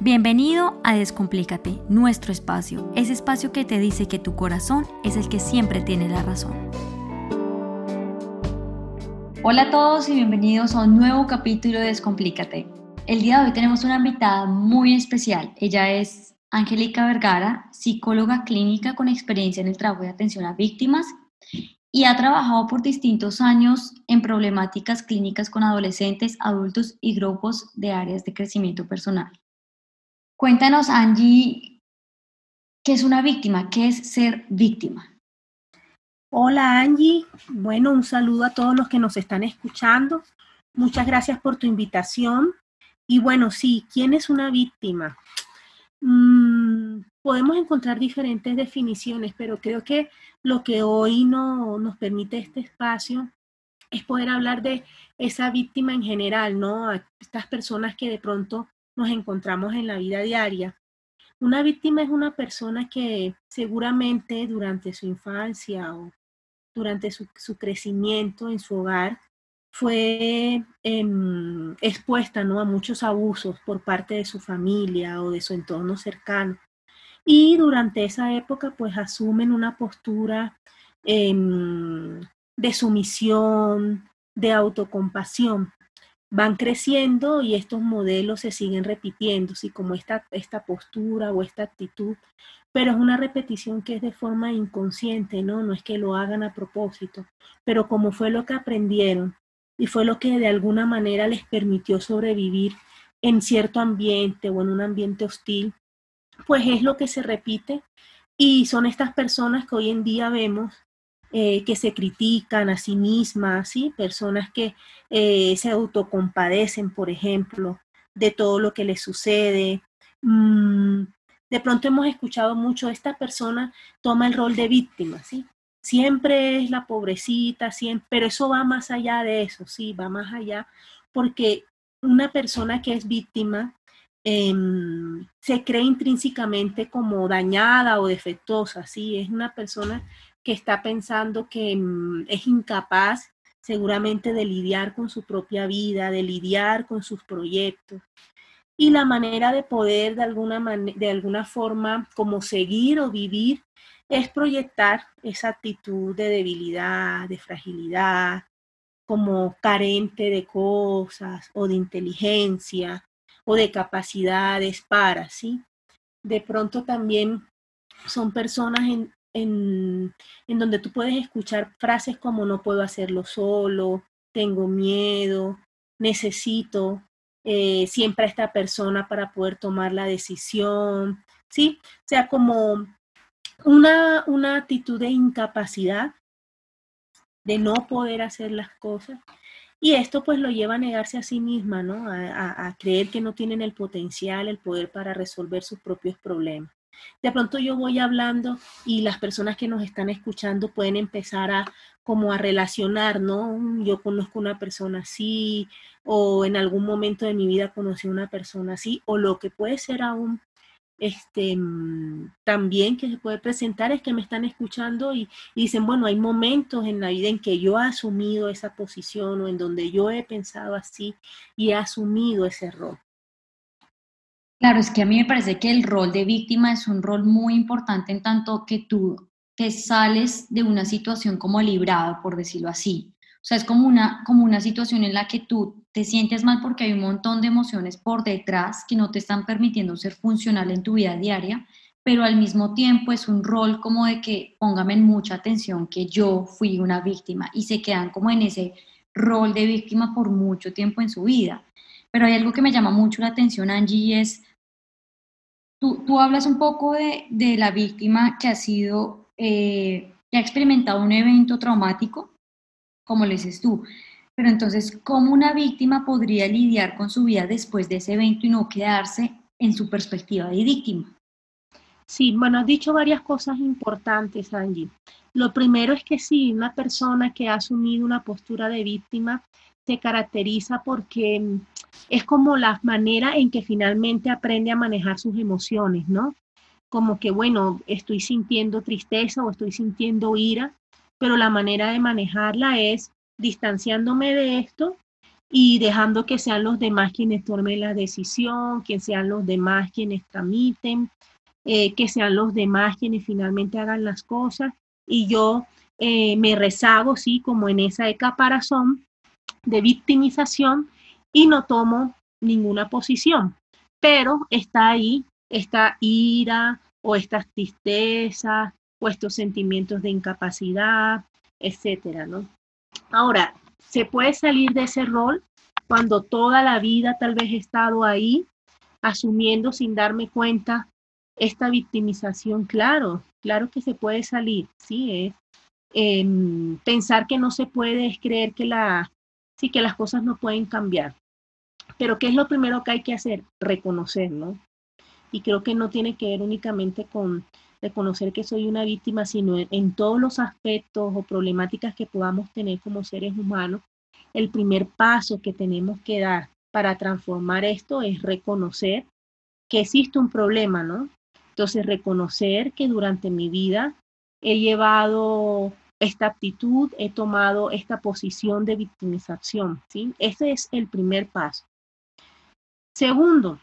Bienvenido a Descomplícate, nuestro espacio, ese espacio que te dice que tu corazón es el que siempre tiene la razón. Hola a todos y bienvenidos a un nuevo capítulo de Descomplícate. El día de hoy tenemos una invitada muy especial. Ella es Angélica Vergara, psicóloga clínica con experiencia en el trabajo de atención a víctimas y ha trabajado por distintos años en problemáticas clínicas con adolescentes, adultos y grupos de áreas de crecimiento personal. Cuéntanos, Angie, ¿qué es una víctima? ¿Qué es ser víctima? Hola, Angie. Bueno, un saludo a todos los que nos están escuchando. Muchas gracias por tu invitación. Y bueno, sí, ¿quién es una víctima? Mm, podemos encontrar diferentes definiciones, pero creo que lo que hoy no, nos permite este espacio es poder hablar de esa víctima en general, ¿no? estas personas que de pronto nos encontramos en la vida diaria. Una víctima es una persona que seguramente durante su infancia o durante su, crecimiento en su hogar fue em, expuesta ¿no? a muchos abusos por parte de su familia o de su entorno cercano. Y durante esa época pues asumen una postura em, de sumisión, de autocompasión van creciendo y estos modelos se siguen repitiendo, ¿sí? como esta, esta postura o esta actitud, pero es una repetición que es de forma inconsciente, ¿no? No es que lo hagan a propósito, pero como fue lo que aprendieron y fue lo que de alguna manera les permitió sobrevivir en cierto ambiente o en un ambiente hostil, pues es lo que se repite y son estas personas que hoy en día vemos eh, que se critican a sí mismas, ¿sí? personas que eh, se autocompadecen, por ejemplo, de todo lo que les sucede. Mm, de pronto hemos escuchado mucho, esta persona toma el rol de víctima, ¿sí? Siempre es la pobrecita, siempre, pero eso va más allá de eso, sí, va más allá, porque una persona que es víctima em, se cree intrínsecamente como dañada o defectuosa, ¿sí? Es una persona que está pensando que mm, es incapaz seguramente de lidiar con su propia vida, de lidiar con sus proyectos. Y la manera de poder de alguna, de alguna forma como seguir o vivir es proyectar esa actitud de debilidad, de fragilidad, como carente de cosas o de inteligencia o de capacidades para, ¿sí? De pronto también son personas en, en, donde tú puedes escuchar frases como no puedo hacerlo solo, tengo miedo, necesito eh, siempre a esta persona para poder tomar la decisión, ¿sí? O sea, como una, una actitud de incapacidad, de no poder hacer las cosas. Y esto pues lo lleva a negarse a sí misma, ¿no? a, creer que no tienen el potencial, el poder para resolver sus propios problemas. De pronto yo voy hablando y las personas que nos están escuchando pueden empezar a como a relacionar, ¿no? Yo conozco una persona así o en algún momento de mi vida conocí una persona así o lo que puede ser aún este, también que se puede presentar es que me están escuchando y, y, dicen, bueno, hay momentos en la vida en que yo he asumido esa posición o en donde yo he pensado así y he asumido ese rol. Claro, es que a mí me parece que el rol de víctima es un rol muy importante en tanto que tú te sales de una situación como librado, por decirlo así. O sea, es como una, como una situación en la que tú te sientes mal porque hay un montón de emociones por detrás que no te están permitiendo ser funcional en tu vida diaria, pero al mismo tiempo es un rol como de que póngame mucha atención que yo fui una víctima y se quedan como en ese rol de víctima por mucho tiempo en su vida. Pero hay algo que me llama mucho la atención, Angie, y es Tú, hablas un poco de, la víctima que ha sido, eh, que ha experimentado un evento traumático, como le dices tú, pero entonces, ¿cómo una víctima podría lidiar con su vida después de ese evento y no quedarse en su perspectiva de víctima? Sí, bueno, has dicho varias cosas importantes, Angie. Lo primero es que sí, una persona que ha asumido una postura de víctima se caracteriza porque mm, es como la manera en que finalmente aprende a manejar sus emociones, ¿no? Como que, bueno, estoy sintiendo tristeza o estoy sintiendo ira, pero la manera de manejarla es distanciándome de esto y dejando que sean los demás quienes tomen la decisión, que sean los demás quienes tramiten, eh, que sean los demás quienes finalmente hagan las cosas y yo eh, me rezago, sí, como en esa caparazón de victimización y no tomo ninguna posición, pero está ahí esta ira o estas tristezas o estos sentimientos de incapacidad, etcétera, ¿no? Ahora, se puede salir de ese rol cuando toda la vida tal vez he estado ahí asumiendo sin darme cuenta esta victimización, claro, claro que se puede salir, sí, es em, pensar que no se puede es creer que la, sí, que las cosas no pueden cambiar. Pero ¿qué es lo primero que hay que hacer? Reconocer, ¿no? Y creo que no tiene que ver únicamente con reconocer que soy una víctima, sino en, todos los aspectos o problemáticas que podamos tener como seres humanos, el primer paso que tenemos que dar para transformar esto es reconocer que existe un problema, ¿no? Entonces, reconocer que durante mi vida he llevado esta actitud, he tomado esta posición de victimización, ¿sí? Ese es el primer paso. Segundo,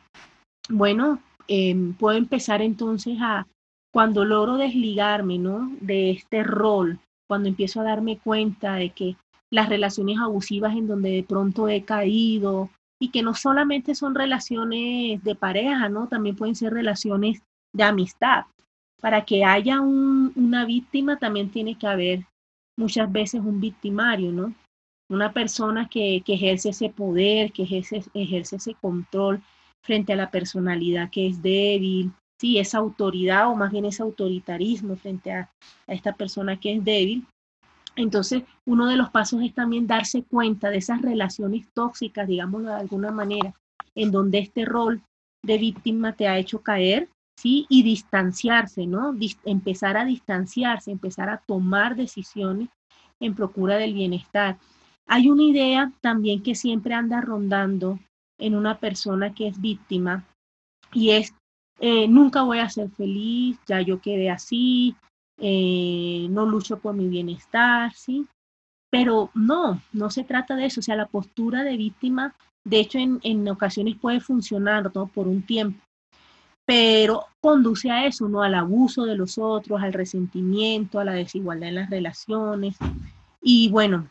bueno, em, puedo empezar entonces a cuando logro desligarme, ¿no? De este rol, cuando empiezo a darme cuenta de que las relaciones abusivas en donde de pronto he caído y que no solamente son relaciones de pareja, ¿no? También pueden ser relaciones de amistad. Para que haya una víctima también tiene que haber muchas veces un victimario, ¿no? Una persona que, ejerce ese poder, que ejerce, ejerce ese control frente a la personalidad que es débil, sí, esa autoridad o más bien ese autoritarismo frente a, esta persona que es débil. Entonces, uno de los pasos es también darse cuenta de esas relaciones tóxicas, digámoslo de alguna manera, en donde este rol de víctima te ha hecho caer, ¿sí? Y distanciarse, ¿no? empezar a distanciarse, empezar a tomar decisiones en procura del bienestar. Hay una idea también que siempre anda rondando en una persona que es víctima y es eh, nunca voy a ser feliz, ya yo quedé así, eh, no lucho por mi bienestar, ¿sí? Pero no, no se trata de eso, o sea, la postura de víctima, de hecho, en, en ocasiones puede funcionar ¿no? por un tiempo, pero conduce a eso, ¿no? Al abuso de los otros, al resentimiento, a la desigualdad en las relaciones. Y bueno,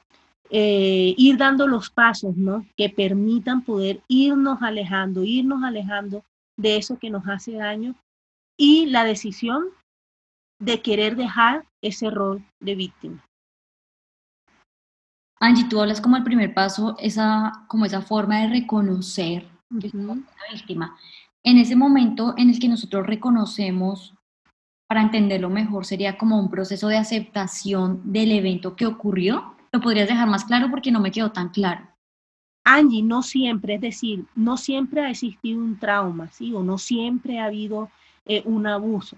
eh, ir dando los pasos, ¿no? Que permitan poder irnos alejando, irnos alejando de eso que nos hace daño y la decisión de querer dejar ese rol de víctima. Angie, tú hablas como el primer paso, esa, como esa forma de reconocer somos una víctima. En ese momento en el que nosotros reconocemos, para entenderlo mejor, sería como un proceso de aceptación del evento que ocurrió. ¿Lo podrías dejar más claro porque no me quedó tan claro? Angie, no siempre, es decir, no siempre ha existido un trauma, ¿sí? O no siempre ha habido eh, un abuso.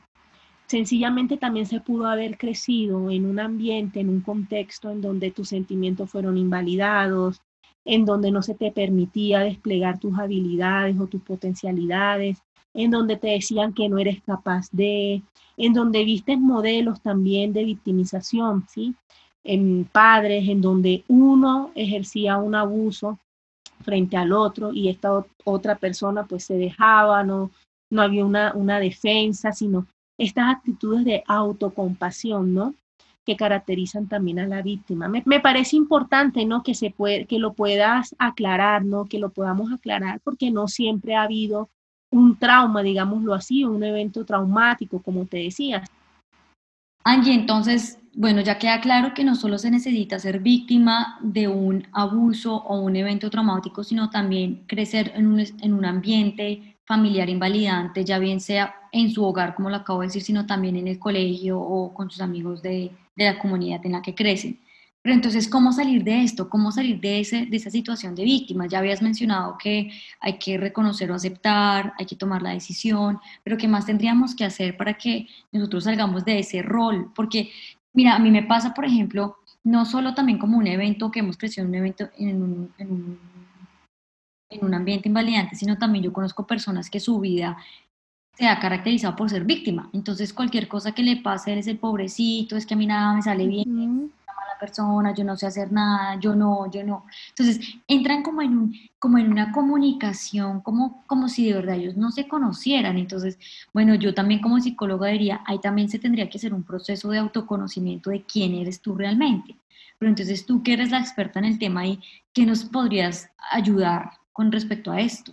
Sencillamente también se pudo haber crecido en un ambiente, en un contexto en donde tus sentimientos fueron invalidados, en donde no se te permitía desplegar tus habilidades o tus potencialidades, en donde te decían que no eres capaz de, en donde vistes modelos también de victimización, ¿sí? En padres, en donde uno ejercía un abuso frente al otro y esta otra persona pues se dejaba, no, no había una, una defensa, sino estas actitudes de autocompasión, ¿no? que caracterizan también a la víctima. Me, me, parece importante, ¿no? Que se puede, que lo puedas aclarar, ¿no? Que lo podamos aclarar, porque no siempre ha habido un trauma, digámoslo así, un evento traumático, como te decía. Angie, entonces, bueno, ya queda claro que no solo se necesita ser víctima de un abuso o un evento traumático, sino también crecer en un, en un ambiente familiar invalidante, ya bien sea en su hogar, como lo acabo de decir, sino también en el colegio o con sus amigos de, de la comunidad en la que crecen. Pero entonces, ¿cómo salir de esto? ¿Cómo salir de, ese, de esa situación de víctima? Ya habías mencionado que hay que reconocer o aceptar, hay que tomar la decisión, pero ¿qué más tendríamos que hacer para que nosotros salgamos de ese rol? Porque Mira, a mí me pasa, por ejemplo, no solo también como un evento que hemos crecido en un evento en un, en un, en un ambiente invalidante, sino también yo conozco personas que su vida se ha caracterizado por ser víctima. Entonces, cualquier cosa que le pase, él es el pobrecito, es que a mí nada me sale bien, una persona, yo no sé hacer nada, yo no, yo no. Entonces, entran como en, un, como en una comunicación, como, como si de verdad ellos no se conocieran. Entonces, bueno, yo también como psicóloga diría, ahí también se tendría que hacer un proceso de autoconocimiento de quién eres tú realmente. Pero entonces tú que eres la experta en el tema y ¿qué nos podrías ayudar con respecto a esto?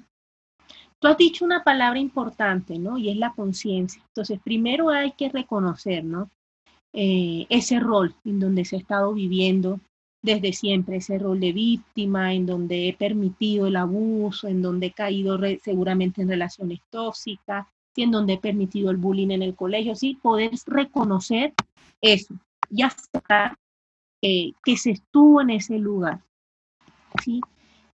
Tú has dicho una palabra importante, ¿no? Y es la conciencia. Entonces, primero hay que reconocer, ¿no? Eh, ese rol en donde se ha estado viviendo desde siempre, ese rol de víctima, en donde he permitido el abuso, en donde he caído seguramente en relaciones tóxicas, y en donde he permitido el bullying en el colegio, sí, poder reconocer eso y aceptar eh, que se estuvo en ese lugar, sí.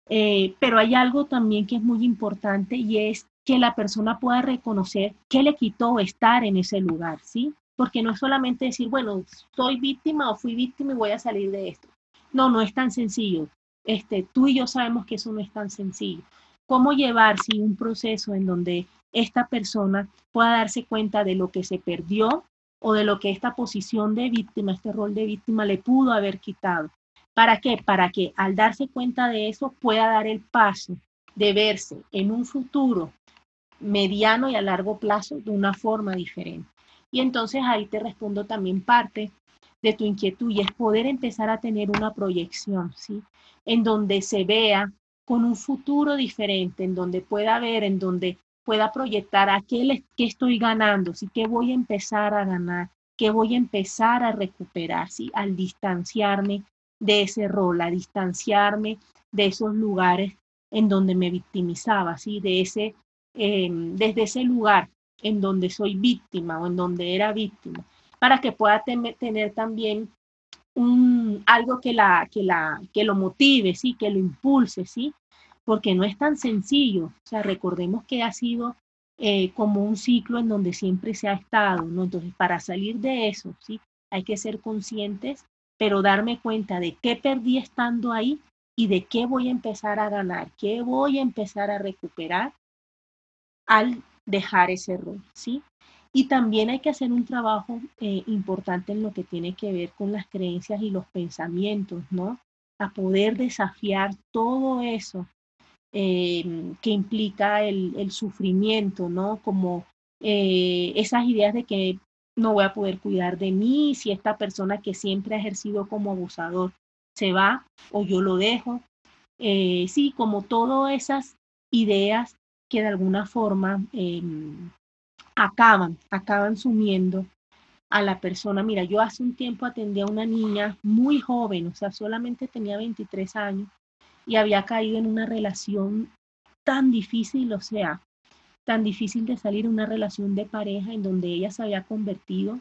Eh, pero hay algo también que es muy importante y es que la persona pueda reconocer qué le quitó estar en ese lugar, ¿sí? Porque no es solamente decir, bueno, soy víctima o fui víctima y voy a salir de esto. No, no es tan sencillo. Este, tú y yo sabemos que eso no es tan sencillo. ¿Cómo llevar si un proceso en donde esta persona pueda darse cuenta de lo que se perdió o de lo que esta posición de víctima, este rol de víctima le pudo haber quitado? ¿Para qué? Para que al darse cuenta de eso pueda dar el paso de verse en un futuro mediano y a largo plazo de una forma diferente. Y entonces ahí te respondo también parte de tu inquietud y es poder empezar a tener una proyección, ¿sí? En donde se vea con un futuro diferente, en donde pueda ver, en donde pueda proyectar a qué, qué estoy ganando, ¿sí? ¿Qué voy a empezar a ganar? ¿Qué voy a empezar a recuperar, ¿sí? Al distanciarme de ese rol, a distanciarme de esos lugares en donde me victimizaba, ¿sí? de ese, em, desde ese lugar en donde soy víctima o en donde era víctima, para que pueda tener también un, algo que, la, que, la, que lo motive, ¿sí? que lo impulse, ¿sí? porque no es tan sencillo. O sea, recordemos que ha sido eh, como un ciclo en donde siempre se ha estado, ¿no? Entonces, para salir de eso, ¿sí? Hay que ser conscientes pero darme cuenta de qué perdí estando ahí y de qué voy a empezar a ganar, qué voy a empezar a recuperar al dejar ese rol, ¿sí? Y también hay que hacer un trabajo eh, importante en lo que tiene que ver con las creencias y los pensamientos, ¿no? A poder desafiar todo eso em, que implica el, sufrimiento, ¿no? Como eh, esas ideas de que no voy a poder cuidar de mí, si esta persona que siempre ha ejercido como abusador se va o yo lo dejo. Eh, sí, como todas esas ideas que de alguna forma em, acaban, acaban sumiendo a la persona. Mira, yo hace un tiempo atendí a una niña muy joven, o sea, solamente tenía 23 años y había caído en una relación tan difícil, o sea, tan difícil de salir una relación de pareja en donde ella se había convertido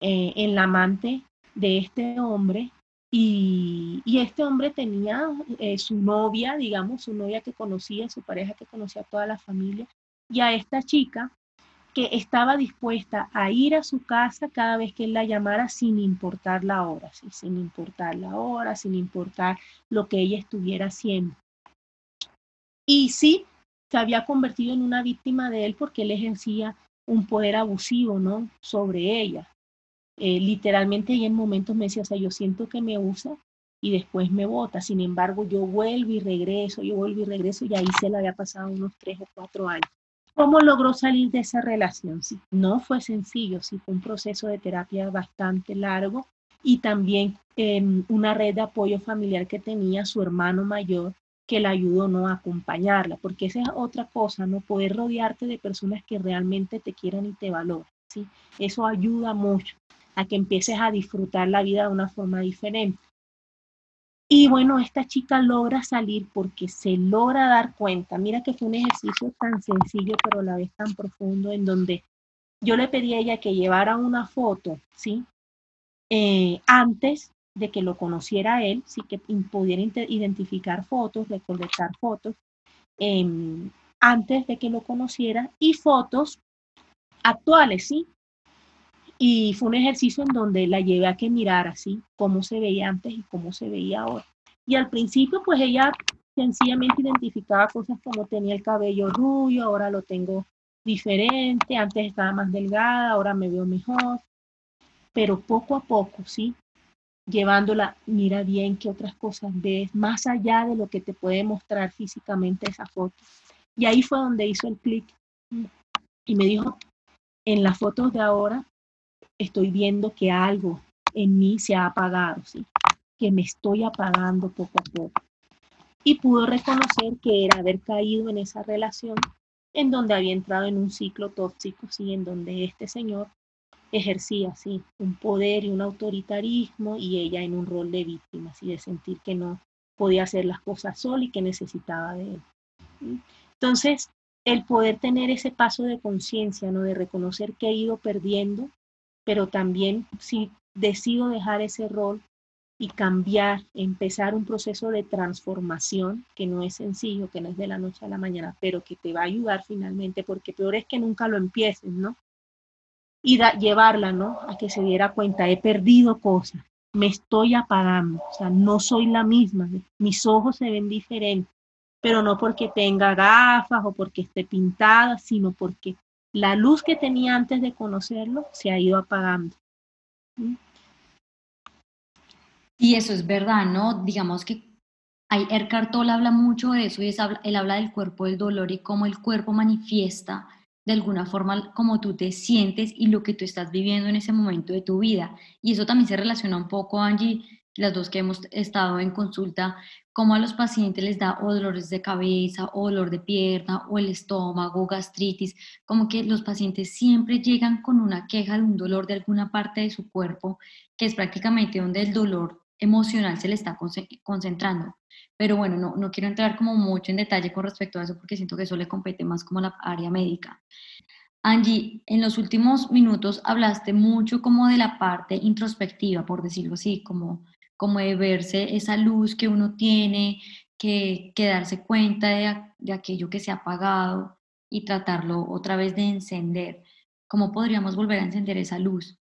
eh, en la amante de este hombre y, este hombre tenía eh, su novia, digamos, su novia que conocía, su pareja que conocía a toda la familia y a esta chica que estaba dispuesta a ir a su casa cada vez que él la llamara sin importar la hora, sin importar la hora, sin importar lo que ella estuviera haciendo. Y sí, se había convertido en una víctima de él porque él ejercía un poder abusivo, ¿no? Sobre ella. Eh, literalmente y en momentos me decía, o sea, yo siento que me usa y después me bota. Sin embargo, yo vuelvo y regreso, yo vuelvo y regreso y ahí se le había pasado unos tres o cuatro años. ¿Cómo logró salir de esa relación? Sí, no fue sencillo, sí fue un proceso de terapia bastante largo y también em, una red de apoyo familiar que tenía su hermano mayor que la ayudó ¿no? a acompañarla, porque esa es otra cosa, ¿no? Poder rodearte de personas que realmente te quieran y te valoran, ¿sí? Eso ayuda mucho a que empieces a disfrutar la vida de una forma diferente. Y bueno, esta chica logra salir porque se logra dar cuenta. Mira que fue un ejercicio tan sencillo, pero a la vez tan profundo, en donde yo le pedí a ella que llevara una foto, ¿sí? Eh, antes de que lo conociera él, sí que pudiera identificar fotos, recolectar fotos em, antes de que lo conociera y fotos actuales, ¿sí? Y fue un ejercicio en donde la llevé a que mirara, ¿sí? Cómo se veía antes y cómo se veía ahora. Y al principio, pues ella sencillamente identificaba cosas como tenía el cabello rubio, ahora lo tengo diferente, antes estaba más delgada, ahora me veo mejor. Pero poco a poco, ¿sí? llevándola, mira bien qué otras cosas ves, más allá de lo que te puede mostrar físicamente esa foto. Y ahí fue donde hizo el clic y me dijo, en las fotos de ahora estoy viendo que algo en mí se ha apagado, ¿sí? que me estoy apagando poco a poco. Y pudo reconocer que era haber caído en esa relación en donde había entrado en un ciclo tóxico, ¿sí? en donde este señor ejercía ¿sí? un poder y un autoritarismo y ella en un rol de víctima, ¿sí? de sentir que no podía hacer las cosas sola y que necesitaba de él. Entonces, el poder tener ese paso de conciencia, ¿no? de reconocer que he ido perdiendo, pero también si decido dejar ese rol y cambiar, empezar un proceso de transformación que no es sencillo, que no es de la noche a la mañana, pero que te va a ayudar finalmente, porque peor es que nunca lo empieces, ¿no? Y llevarla, ¿no? A que se diera cuenta, he perdido cosas, me estoy apagando, o sea, no soy la misma, mis ojos se ven diferentes, pero no porque tenga gafas o porque esté pintada, sino porque la luz que tenía antes de conocerlo se ha ido apagando. Y eso es verdad, ¿no? Digamos que Eckhart Tolle habla mucho de eso y es, él habla del cuerpo del dolor y cómo el cuerpo manifiesta de alguna forma cómo tú te sientes y lo que tú estás viviendo en ese momento de tu vida. Y eso también se relaciona un poco, Angie, las dos que hemos estado en consulta, cómo a los pacientes les da o dolores de cabeza, o dolor de pierna, o el estómago, gastritis, como que los pacientes siempre llegan con una queja de un dolor de alguna parte de su cuerpo, que es prácticamente donde el dolor emocional se le está concentrando. Pero bueno, no, no quiero entrar como mucho en detalle con respecto a eso porque siento que eso le compete más como la área médica. Angie, en los últimos minutos hablaste mucho como de la parte introspectiva, por decirlo así, como, como de verse esa luz que uno tiene, que, que darse cuenta de, aquello que se ha apagado y tratarlo otra vez de encender. ¿Cómo podríamos volver a encender esa luz?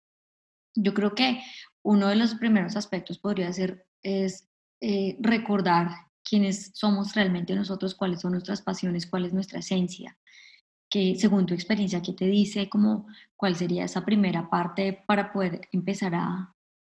Yo creo que uno de los primeros aspectos podría ser es eh, recordar quiénes somos realmente nosotros, cuáles son nuestras pasiones, cuál es nuestra esencia, que según tu experiencia, ¿qué te dice como cuál sería esa primera parte para poder empezar a,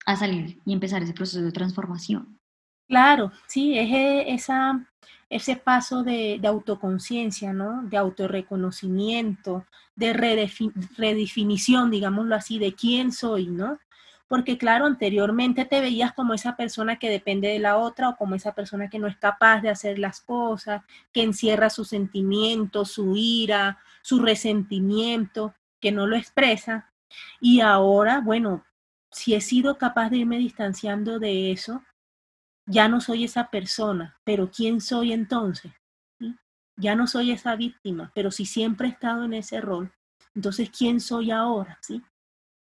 a salir y empezar ese proceso de transformación? Claro, sí, es e, esa, ese paso de, de autoconciencia, ¿no? De autorreconocimiento, de redefinición, digámoslo así, de quién soy, ¿no? porque claro, anteriormente te veías como esa persona que depende de la otra o como esa persona que no es capaz de hacer las cosas, que encierra sus sentimientos, su ira, su resentimiento, que no lo expresa. Y ahora, bueno, si he sido capaz de irme distanciando de eso, ya no soy esa persona, pero ¿quién soy entonces? Ya no soy esa víctima, pero si siempre he estado en ese rol, entonces ¿quién soy ahora? ¿Sí?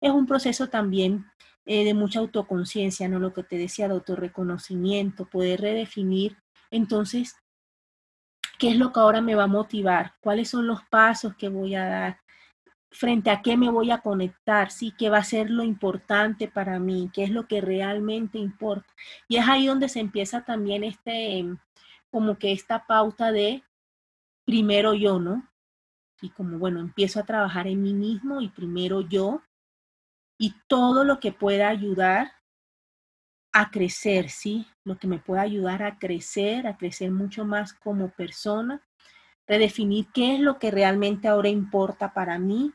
es un proceso también eh, de mucha autoconciencia, ¿no? Lo que te decía de autorreconocimiento, poder redefinir entonces qué es lo que ahora me va a motivar, cuáles son los pasos que voy a dar, frente a qué me voy a conectar, sí, qué va a ser lo importante para mí, qué es lo que realmente importa. Y es ahí donde se empieza también este, como que esta pauta de primero yo, ¿no? Y como, bueno, empiezo a trabajar en mí mismo y primero yo, y todo lo que pueda ayudar a crecer, ¿sí? Lo que me pueda ayudar a crecer, a crecer mucho más como persona, redefinir qué es lo que realmente ahora importa para mí,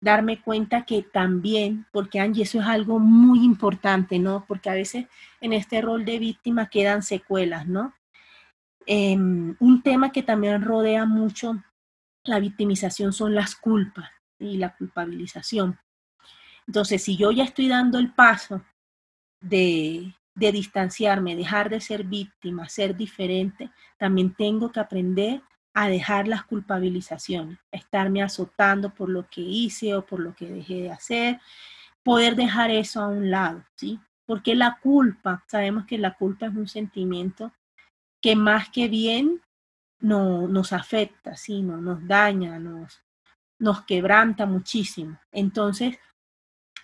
darme cuenta que también, porque Angie, eso es algo muy importante, ¿no? Porque a veces en este rol de víctima quedan secuelas, ¿no? Em, un tema que también rodea mucho la victimización son las culpas y la culpabilización. Entonces, si yo ya estoy dando el paso de, de distanciarme, dejar de ser víctima, ser diferente, también tengo que aprender a dejar las culpabilizaciones, a estarme azotando por lo que hice o por lo que dejé de hacer, poder dejar eso a un lado, ¿sí? Porque la culpa, sabemos que la culpa es un sentimiento que más que bien no, nos afecta, ¿sí? No, nos daña, nos, nos quebranta muchísimo. Entonces,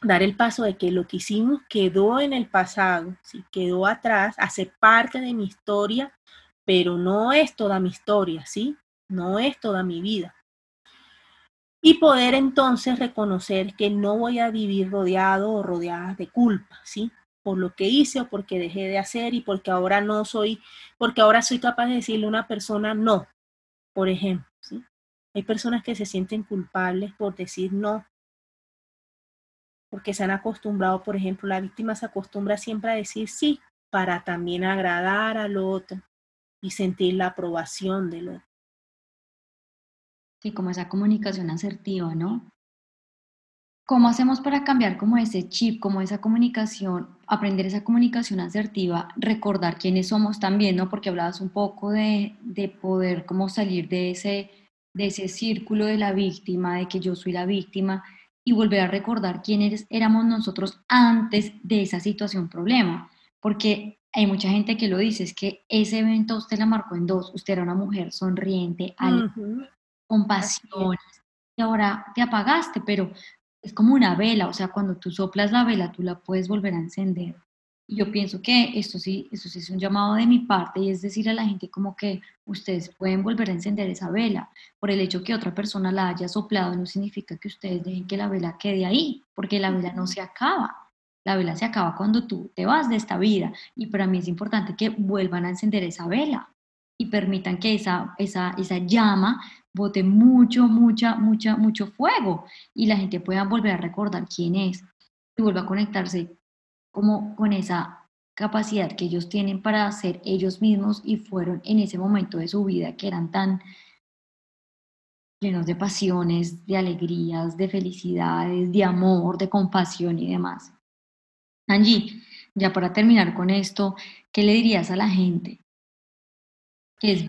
dar el paso de que lo que hicimos quedó en el pasado, ¿sí? quedó atrás, hace parte de mi historia, pero no es toda mi historia, ¿sí? No es toda mi vida. Y poder entonces reconocer que no voy a vivir rodeado o rodeada de culpa, ¿sí? por lo que hice o porque dejé de hacer y porque ahora no soy, porque ahora soy capaz de decirle a una persona no, por ejemplo. ¿sí? Hay personas que se sienten culpables por decir no, porque se han acostumbrado, por ejemplo, la víctima se acostumbra siempre a decir sí para también agradar al otro y sentir la aprobación del otro. Sí, como esa comunicación asertiva, ¿no? ¿Cómo hacemos para cambiar como ese chip, como esa comunicación, aprender esa comunicación asertiva, recordar quiénes somos también, ¿no? Porque hablabas un poco de, de poder como salir de ese, de ese círculo de la víctima, de que yo soy la víctima, y volver a recordar quiénes éramos nosotros antes de esa situación problema. Porque hay mucha gente que lo dice, es que ese evento usted la marcó en dos, usted era una mujer sonriente, con pasión, y ahora te apagaste, pero es como una vela, o sea, cuando tú soplas la vela, tú la puedes volver a encender. Y yo pienso que esto sí, esto sí es un llamado de mi parte y es decir a la gente como que ustedes pueden volver a encender esa vela. Por el hecho que otra persona la haya soplado no significa que ustedes dejen que la vela quede ahí, porque la vela no se acaba. La vela se acaba cuando tú te vas de esta vida y para mí es importante que vuelvan a encender esa vela y permitan que esa, esa, esa llama bote mucho, mucha, mucha, mucho fuego y la gente pueda volver a recordar quién es y vuelva a conectarse como con esa capacidad que ellos tienen para ser ellos mismos y fueron en ese momento de su vida que eran tan llenos de pasiones, de alegrías, de felicidades, de amor, de compasión y demás. Angie, ya para terminar con esto, ¿qué le dirías a la gente es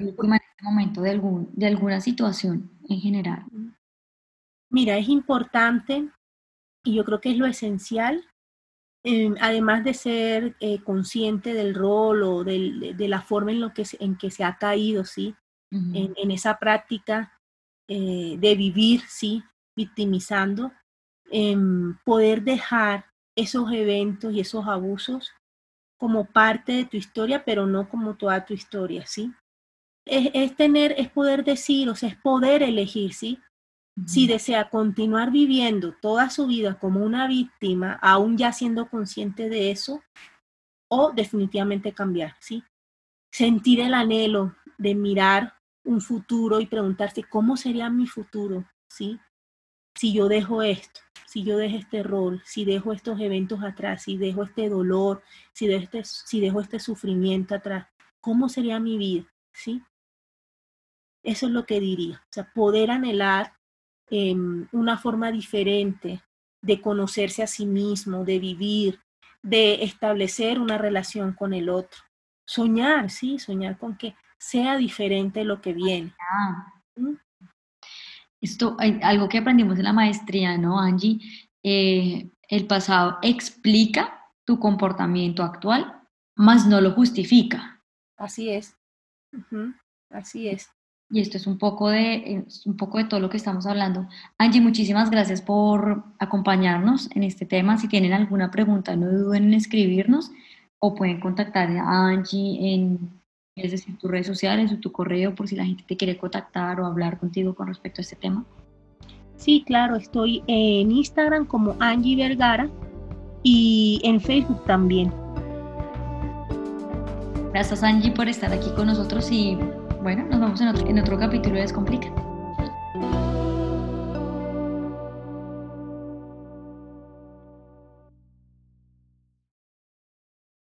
momento de, algún, de alguna situación en general? Mira, es importante y yo creo que es lo esencial, em, además de ser eh, consciente del rol o de, la forma en, lo que en que se ha caído, ¿sí? en, esa práctica eh, de vivir, ¿sí? Victimizando, em, poder dejar esos eventos y esos abusos como parte de tu historia, pero no como toda tu historia, ¿sí? Es, tener, es poder decir, o sea, es poder elegir, ¿sí? Si desea continuar viviendo toda su vida como una víctima, aún ya siendo consciente de eso, o definitivamente cambiar, ¿sí? Sentir el anhelo de mirar un futuro y preguntarse cómo sería mi futuro, ¿sí? Si yo dejo esto, si yo dejo este rol, si dejo estos eventos atrás, si dejo este dolor, si dejo este, si dejo este sufrimiento atrás, ¿cómo sería mi vida? ¿Sí? Eso es lo que diría. O sea, poder anhelar em, una forma diferente de conocerse a sí mismo, de vivir, de establecer una relación con el otro. Soñar, sí, soñar con que sea diferente lo que viene. ¿Mm? Esto, algo que aprendimos en la maestría, ¿no, Angie? Eh, el pasado explica tu comportamiento actual, mas no lo justifica. Así es. Así es. Y esto es un poco de, un poco de todo lo que estamos hablando. Angie, muchísimas gracias por acompañarnos en este tema. Si tienen alguna pregunta, no duden en escribirnos o pueden contactar a Angie en es decir, tus redes sociales o tu correo por si la gente te quiere contactar o hablar contigo con respecto a este tema. Sí, claro, estoy en Instagram como Angie Vergara y en Facebook también. Gracias Angie por estar aquí con nosotros y bueno, nos vemos en otro, en otro capítulo de Descomplica.